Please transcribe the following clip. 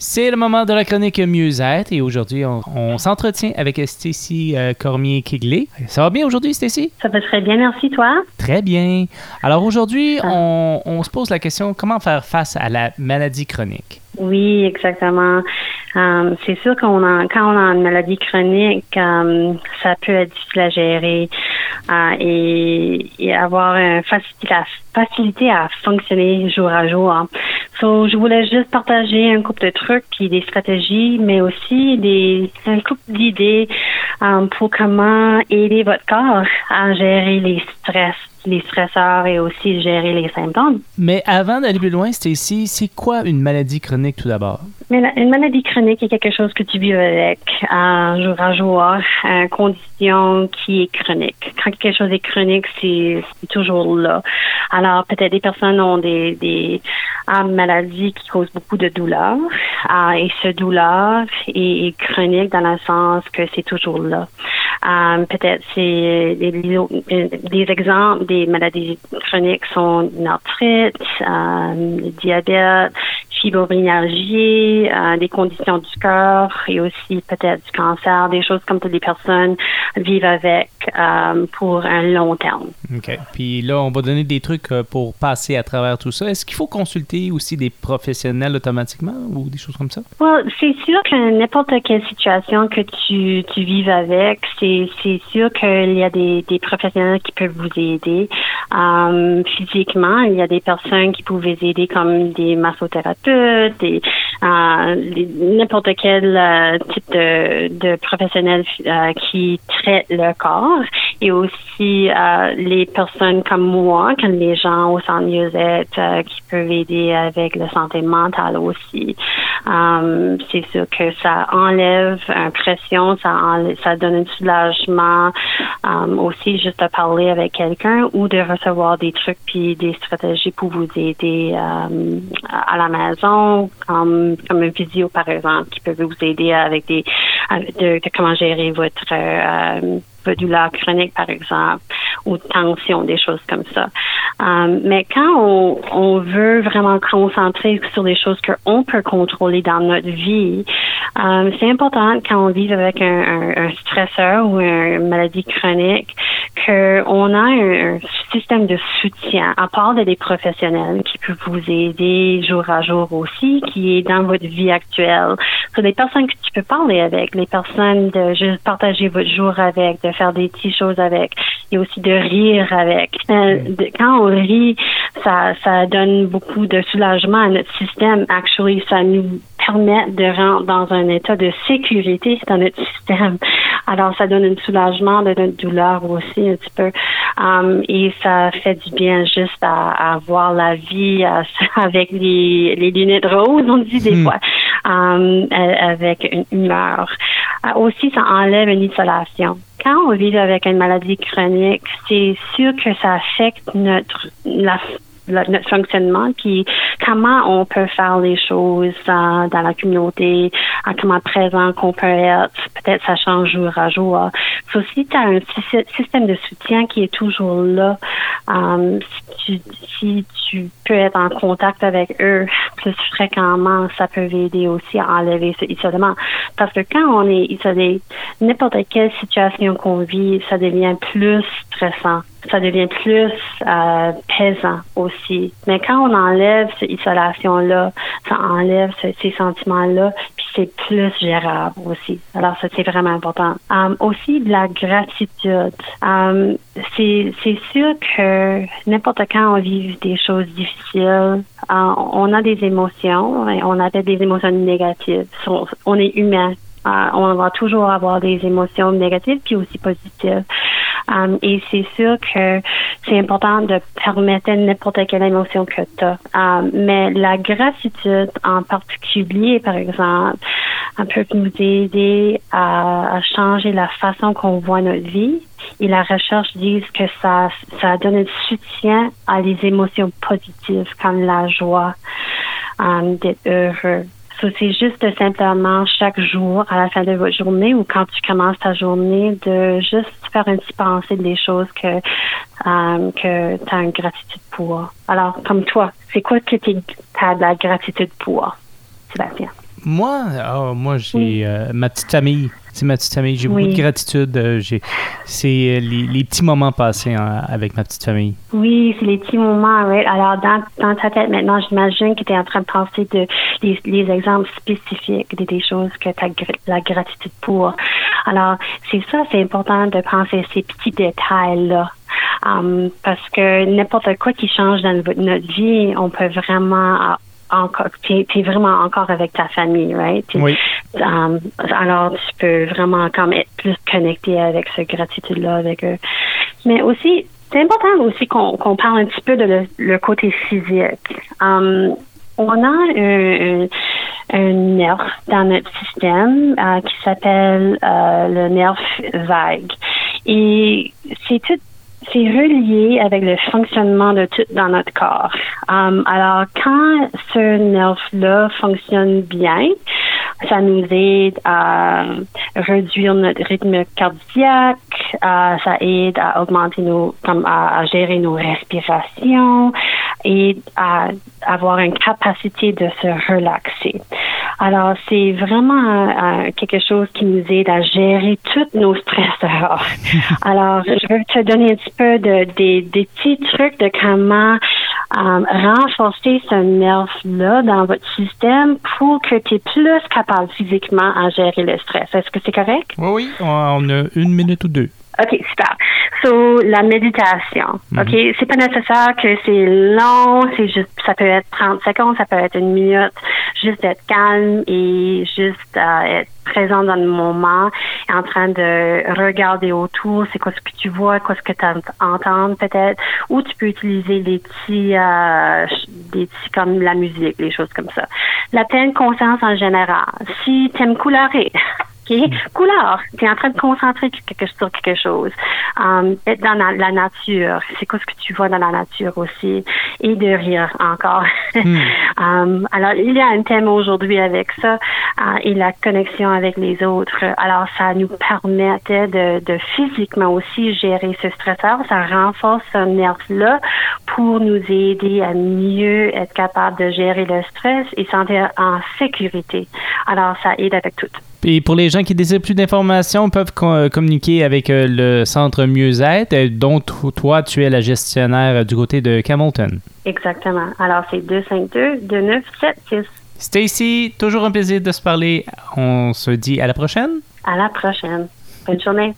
C'est le moment de la chronique mieux-être et aujourd'hui, on, s'entretient avec Stacy euh, Cormier-Kigley. Ça va bien aujourd'hui, Stacy? Ça va très bien, merci, toi? Très bien. Alors aujourd'hui, ah. on, se pose la question comment faire face à la maladie chronique? Oui, exactement. Euh, c'est sûr qu'on a, quand on a une maladie chronique, euh, ça peut être difficile à gérer et, et, avoir une facilité à, facilité à fonctionner jour à jour. Hein. So, je voulais juste partager un couple de trucs puis des stratégies, mais aussi des un couple d'idées um, pour comment aider votre corps à gérer les stress, les stresseurs et aussi gérer les symptômes. Mais avant d'aller plus loin, Stacy, c'est quoi une maladie chronique tout d'abord? Mais une maladie chronique est quelque chose que tu vis avec un jour à jour, une condition qui est chronique. Quand quelque chose est chronique, c'est toujours là. Alors, peut-être des personnes ont des, des maladies qui causent beaucoup de douleur. Euh, et ce douleur est, chronique dans le sens que c'est toujours là. Euh, peut-être c'est des, des, exemples des maladies chroniques sont l'arthrite, euh, le diabète, fibromyalgie, euh, des conditions du cœur et aussi peut-être du cancer, des choses comme toutes les personnes vivent avec euh, pour un long terme. OK. Puis là, on va donner des trucs euh, pour passer à travers tout ça. Est-ce qu'il faut consulter aussi des professionnels automatiquement ou des choses comme ça? Well, c'est sûr que n'importe quelle situation que tu, tu vives avec, c'est, c'est sûr qu'il y a des, des professionnels qui peuvent vous aider. Um, physiquement, il y a des personnes qui peuvent vous aider comme des massothérapeutes euh, n'importe quel euh, type de, professionnel euh, qui traite le corps et aussi les personnes comme moi, comme les gens au centre mieux-être qui peuvent aider avec la santé mentale aussi. C'est sûr que ça enlève une pression, ça ça donne un soulagement aussi juste de parler avec quelqu'un ou de recevoir des trucs puis des stratégies pour vous aider à la maison comme comme, un vidéo, par exemple, qui peut vous aider avec des, de, comment gérer votre, euh, votre douleur chronique, par exemple, ou tension, des choses comme ça. Euh, mais quand on, on, veut vraiment concentrer sur les choses qu'on peut contrôler dans notre vie, euh, c'est important quand on vit avec un, un, stresseur ou une maladie chronique qu'on a un, système de soutien, à part des professionnels qui peuvent vous aider jour à jour aussi, qui est dans votre vie actuelle. C'est des personnes que tu peux parler avec, les personnes de juste partager votre jour avec, de faire des petites choses avec, et aussi de rire avec. Euh, quand on rit, ça, ça donne beaucoup de soulagement à notre système. Actually, ça nous permet de rentrer dans un état de sécurité dans notre système. Alors, ça donne un soulagement de notre douleur aussi un petit peu. Um, et ça fait du bien juste à, à voir la vie avec les, les lunettes roses, on dit des hmm. fois, um, avec une humeur. Uh, aussi, ça enlève une isolation. On vit avec une maladie chronique, c'est sûr que ça affecte notre notre fonctionnement, puis comment on peut faire les choses dans la communauté, en comment présent qu'on peut être. Peut-être ça change jour à jour. si tu as un système de soutien qui est toujours là, tu, si tu peux être en contact avec eux plus fréquemment, ça peut aider aussi à enlever ce isolement. Parce que quand on est isolé, n'importe quelle situation qu'on vit, ça devient plus stressant ça devient plus euh, pesant aussi. Mais quand on enlève cette isolation-là, ça enlève ces sentiments-là, puis c'est plus gérable aussi. Alors ça, c'est vraiment important. Um, aussi, de la gratitude. Um, c'est, c'est sûr que n'importe quand on vit des choses difficiles, uh, on a des émotions, on a des émotions négatives. On est humain. Uh, on va toujours avoir des émotions négatives puis aussi positives. Um, et c'est sûr que c'est important de permettre n'importe quelle émotion que tu as. Um, mais la gratitude en particulier, par exemple, peut nous aider à, changer la façon qu'on voit notre vie. Et la recherche dit que ça, ça donne un soutien à les émotions positives comme la joie, um, d'être heureux, c'est juste simplement chaque jour, à la fin de votre journée ou quand tu commences ta journée, de juste faire une petite pensée des choses que, euh, que tu as une gratitude pour. Alors, comme toi, c'est quoi que tu as de la gratitude pour, Sébastien? Moi, oh, moi j'ai euh, ma petite famille. C'est ma petite famille. J'ai beaucoup de gratitude. Euh, c'est euh, les, petits moments passés avec ma petite famille. Oui, c'est les petits moments. Right? Alors, dans, dans ta tête maintenant, j'imagine que tu es en train de penser de les, exemples spécifiques des, des choses que tu as la gratitude pour. Alors, c'est ça, c'est important de penser à ces petits détails-là. Um, parce que n'importe quoi qui change dans notre vie, on peut vraiment encore, tu es, vraiment encore avec ta famille, right? oui. Um, alors, tu peux vraiment comme être plus connecté avec cette gratitude-là avec eux. Mais aussi, c'est important aussi qu'on parle un petit peu de le, côté physique. Um, on a un, un, nerf dans notre système euh, qui s'appelle euh, le nerf vague. Et c'est tout c'est relié avec le fonctionnement de tout dans notre corps. Um, alors, quand ce nerf-là fonctionne bien, ça nous aide à réduire notre rythme cardiaque, ça aide à augmenter nos, comme à, gérer nos respirations et à avoir une capacité de se relaxer. Alors, c'est vraiment euh, quelque chose qui nous aide à gérer tous nos stresseurs. Alors, je veux te donner un petit peu de, des, des petits trucs de comment euh, renforcer ce nerf-là dans votre système pour que tu es plus capable physiquement à gérer le stress. Est-ce que c'est correct? Oui, oui. On a une minute ou deux. OK, super. So, la méditation. Mhm. OK, c'est pas nécessaire que c'est long, c'est juste, ça peut être 30 secondes, ça peut être une minute, juste être calme et juste euh, être présent dans le moment, en train de regarder autour, c'est quoi ce que tu vois, quoi ce que tu entends peut-être, ou tu peux utiliser des petits, euh, des petits comme la musique, les choses comme ça. La pleine conscience en général. Si tu aimes colorer, Couleur, tu es en train de concentrer sur quelque chose. Um, être dans la, nature, c'est quoi ce que tu vois dans la nature aussi? Et de rire encore. Hmm. um, alors, il y a un thème aujourd'hui avec ça uh, et la connexion avec les autres. Alors, ça nous permettait de, de physiquement aussi gérer ce stresseur. Ça renforce ce nerf-là pour nous aider à mieux être capable de gérer le stress et sentir en sécurité. Alors, ça aide avec tout. Et pour les gens qui désirent plus d'informations, peuvent euh, communiquer avec euh, le centre Mieux-être, euh, dont toi, tu es la gestionnaire du côté de Camilton. Exactement. Alors, c'est 252-2976. Stacy, toujours un plaisir de se parler. On se dit à la prochaine. À la prochaine. Bonne journée.